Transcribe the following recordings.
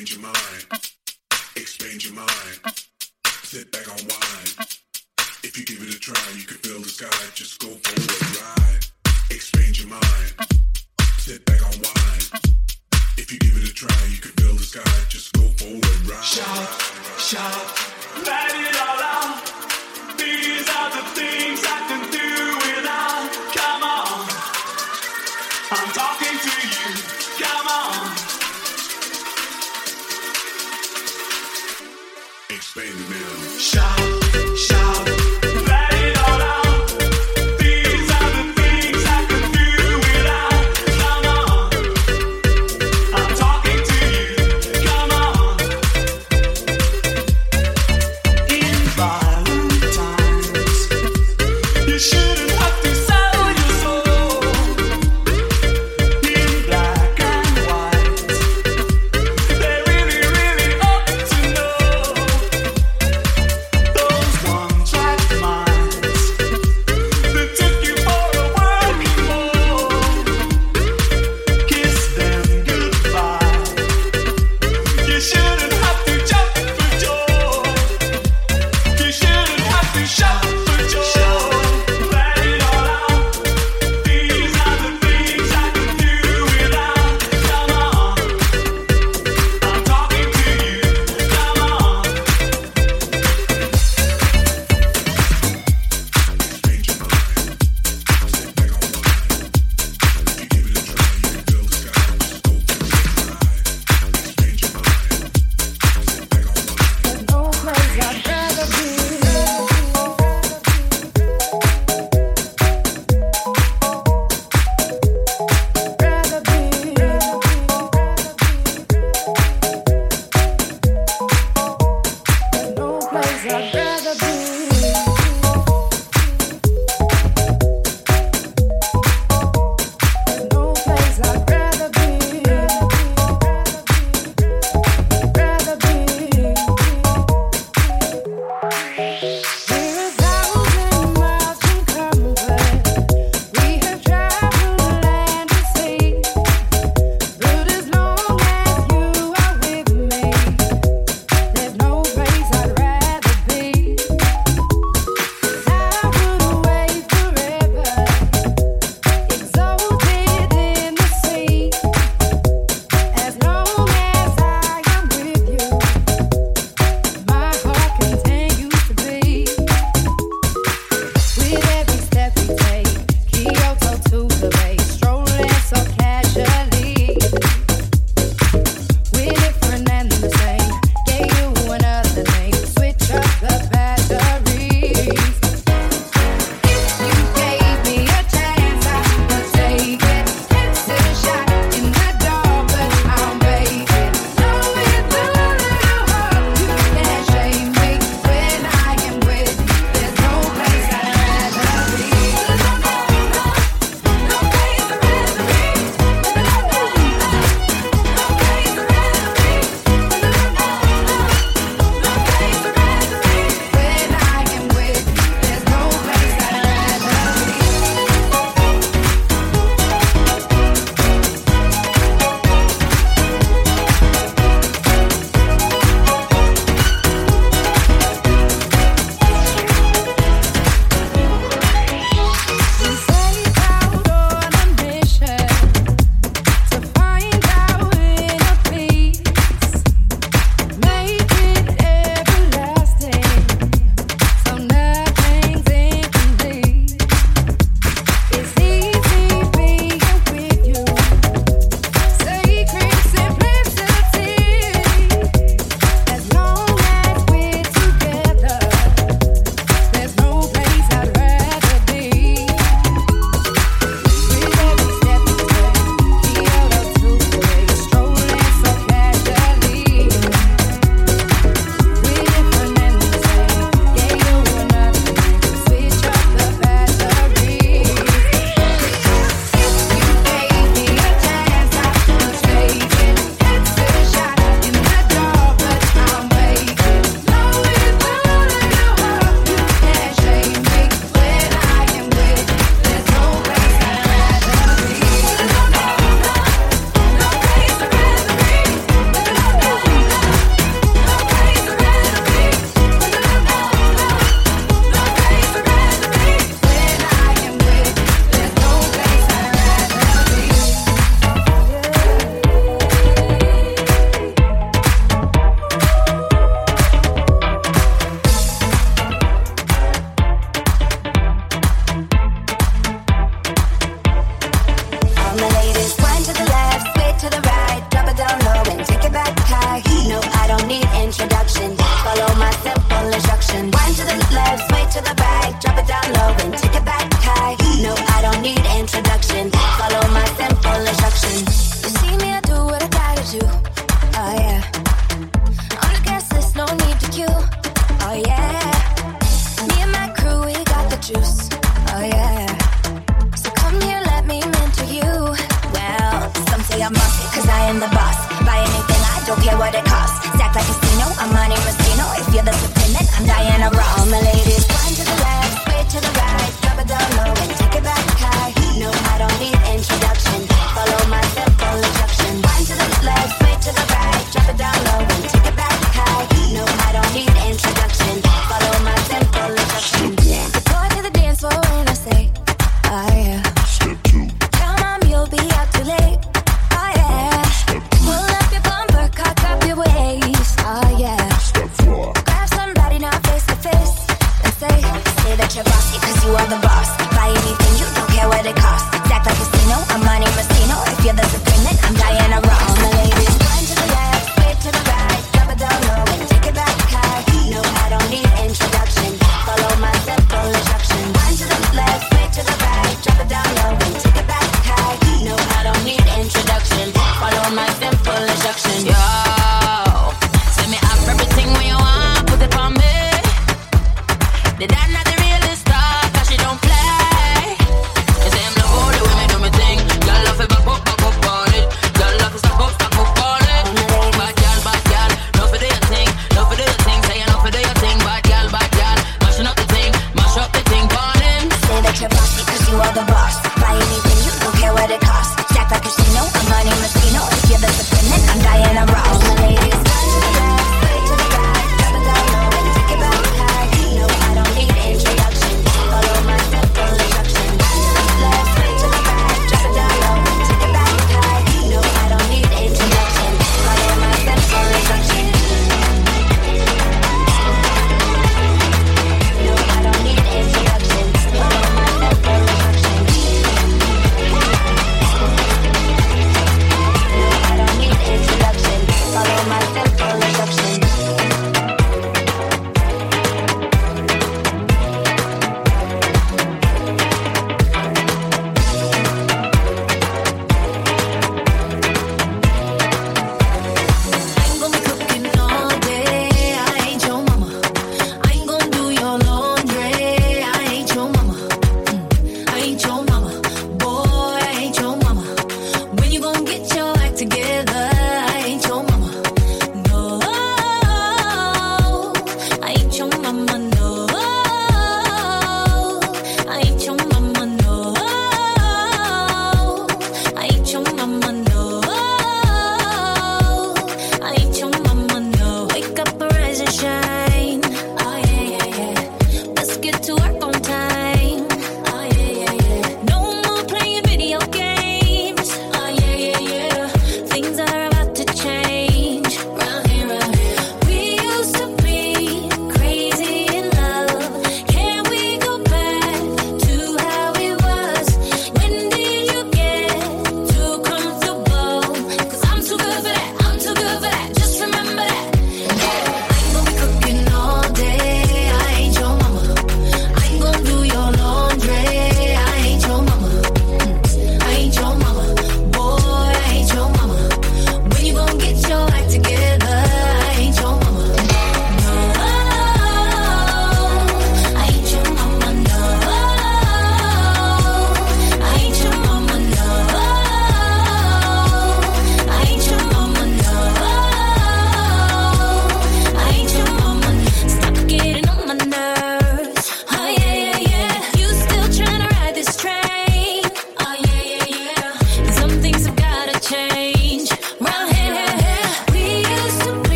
Expand your mind. Expand your mind. Sit back, unwind. If you give it a try, you can feel the sky. Just go for a ride. Expand your mind. Sit back, unwind. If you give it a try, you can feel the sky. Just go for a ride. Shout, shout, let it all out. These are the things I can do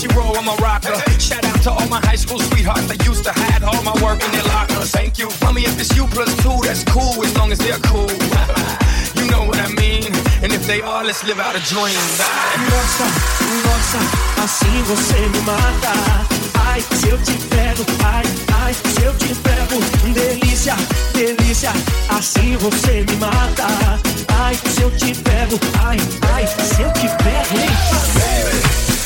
she, and if she roll, I'm a rocker. Shout out to all my high school sweethearts that used to hide all my work in their lockers. Thank you. Mommy, if it's you plus two, that's cool as long as they're cool. you know what I mean. And if they are, let's live out a dream. Nossa, nossa, assim você me mata. Ai, se eu te pego, ai, ai, se eu te pego, um delícia, delícia, assim você me mata. Ai, se eu te pego, ai, ai, se eu te pego? Baby,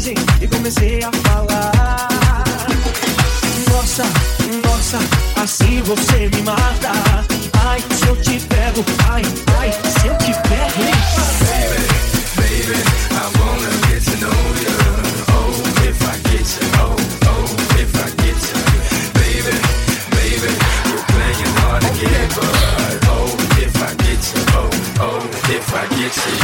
coragem e comecei a falar. Nossa, nossa, assim você me mata. Ai, se eu te pego, ai, ai, se eu te pego, hein? Baby, I wanna get to know you. Oh, if I get you, oh, oh, if I get. Baby, baby, playing hard oh, if I get oh, oh, if I get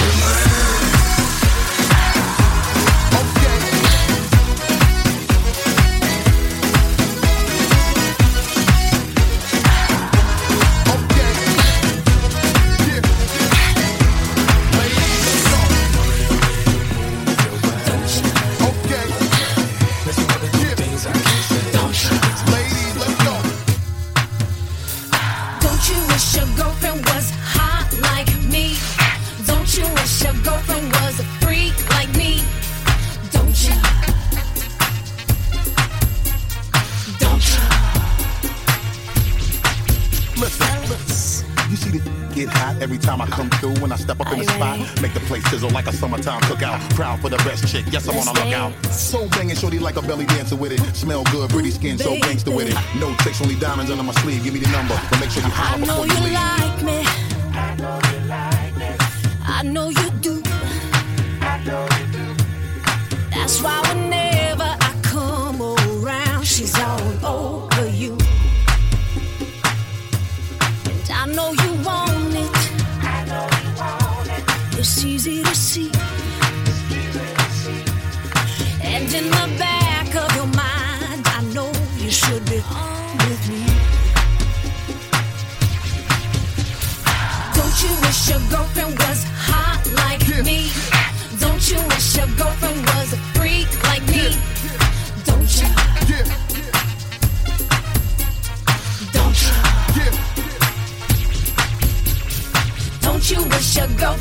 sizzle like a summertime cookout. Proud for the best chick, yes I'm on a lookout. So banging, shorty like a belly dancer with it. Smell good, pretty skin, so gangster with it. No tricks, only diamonds under my sleeve. Give me the number, but make sure you I holler know before you you leave. like me. I know you do.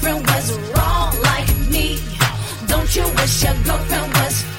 girlfriend was wrong like me? Don't you wish your girlfriend was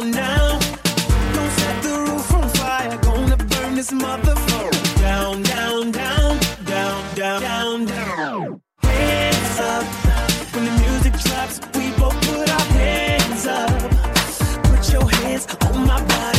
down now. Don't set the roof on fire, gonna burn this motherfucker down, down, down, down, down, down, down. Hands up when the music drops, we both put our hands up. Put your hands on my body.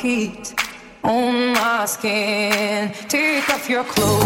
Heat on my skin? Take off your clothes,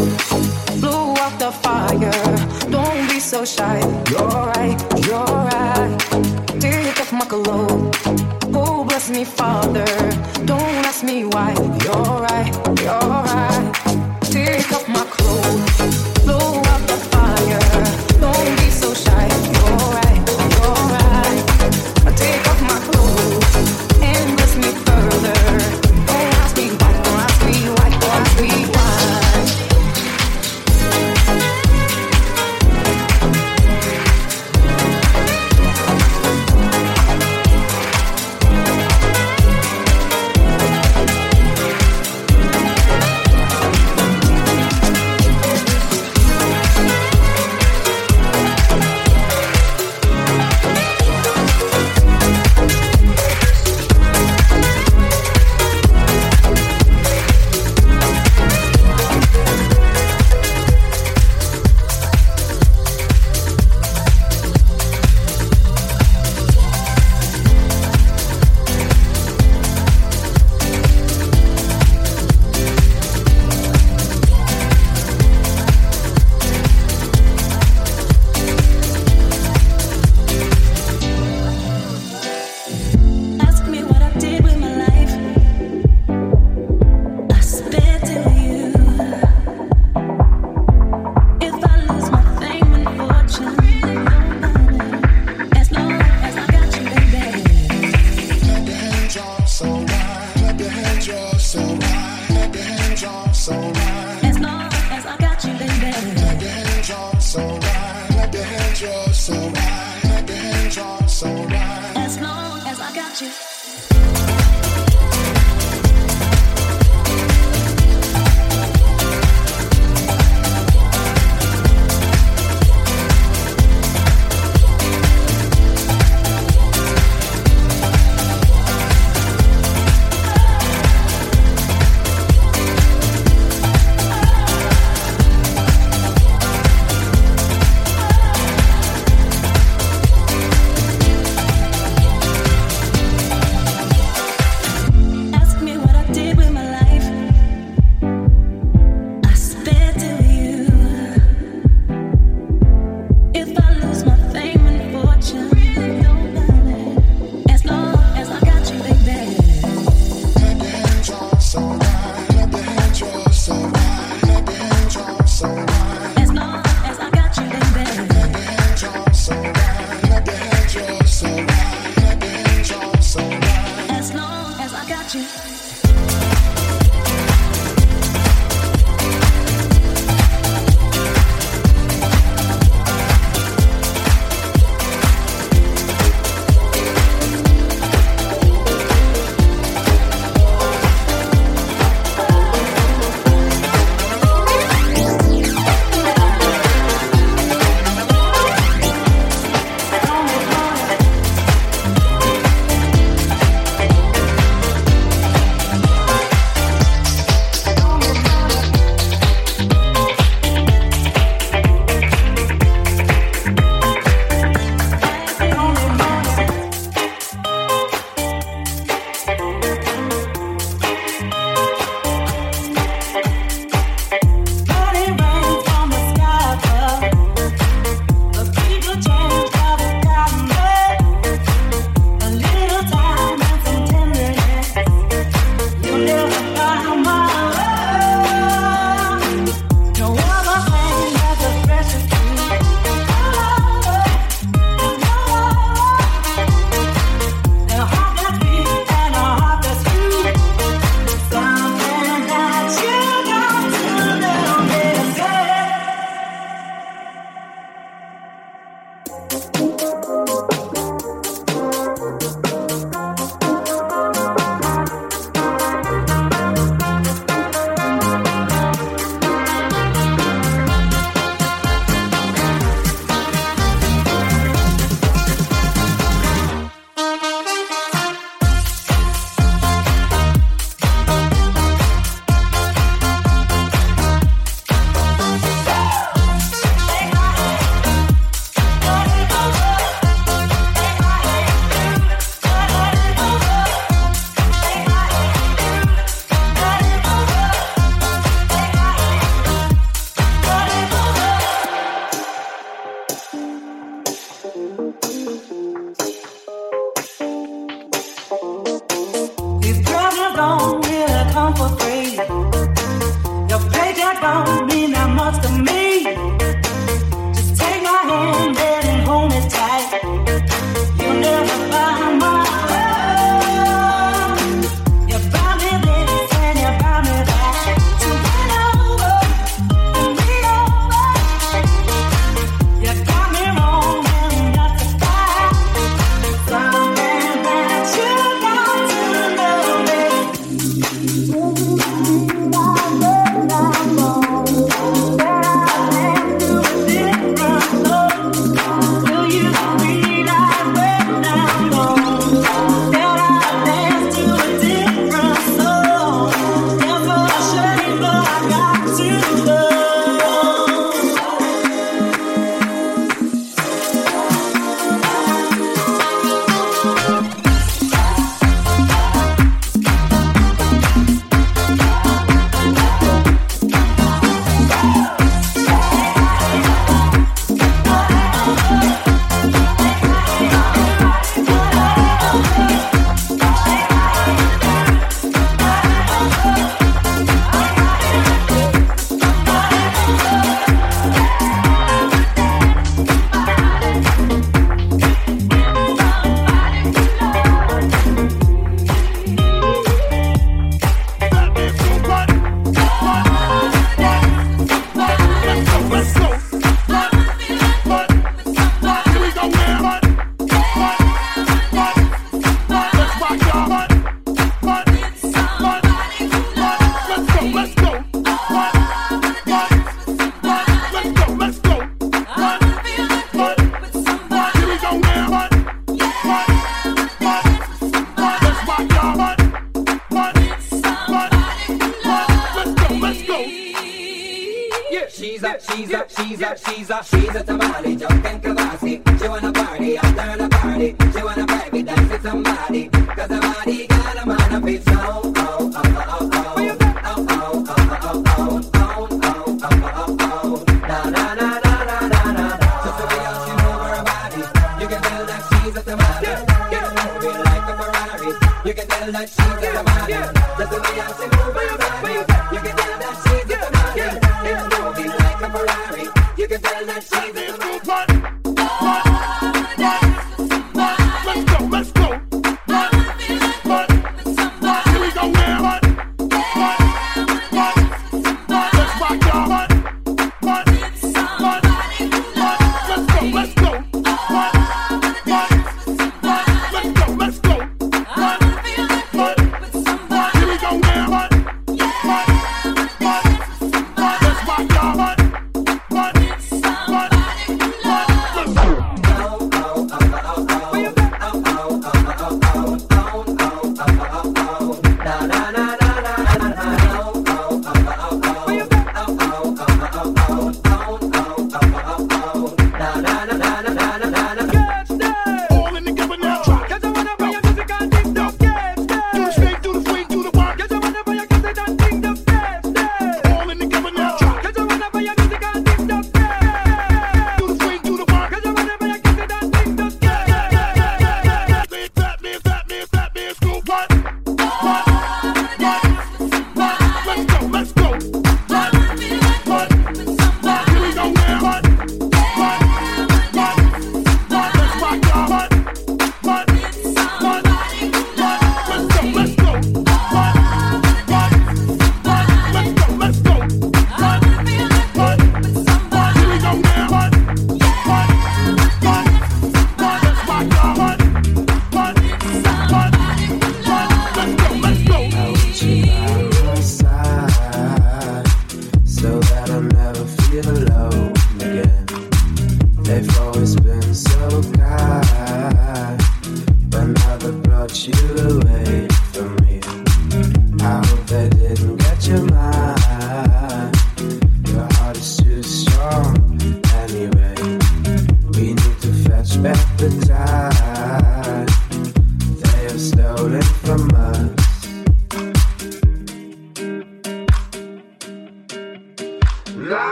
She's a, she's a, she's a, she's a, she's a tamale, jumping Kavasi. She wanna party, after the party. She wanna baby dance with somebody.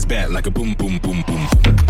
Ass back like a boom, boom, boom, boom.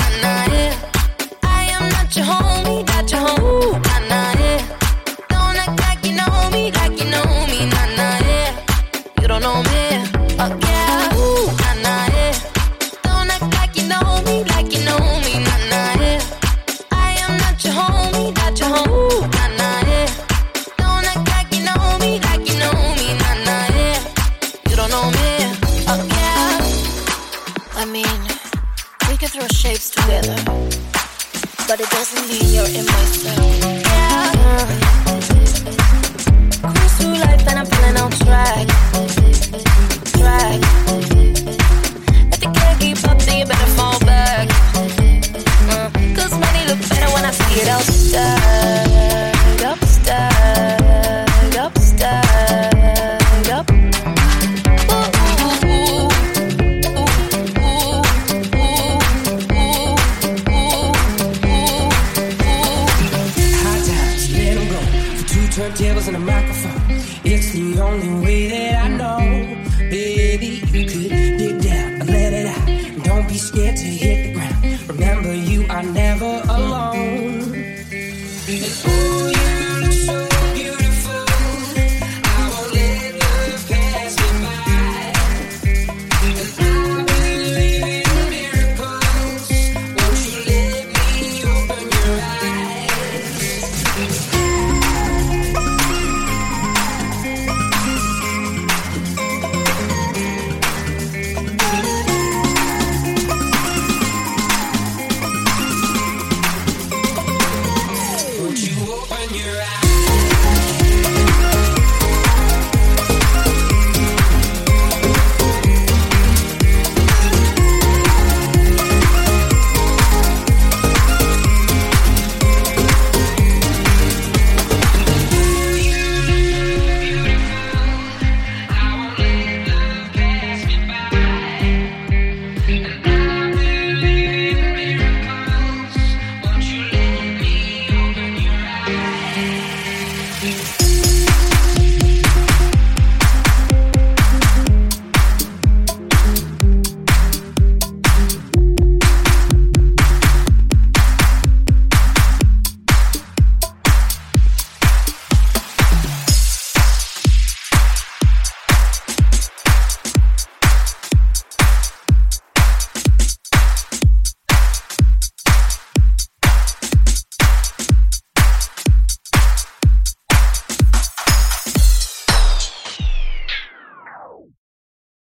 shapes together, but it doesn't mean you're in my cell.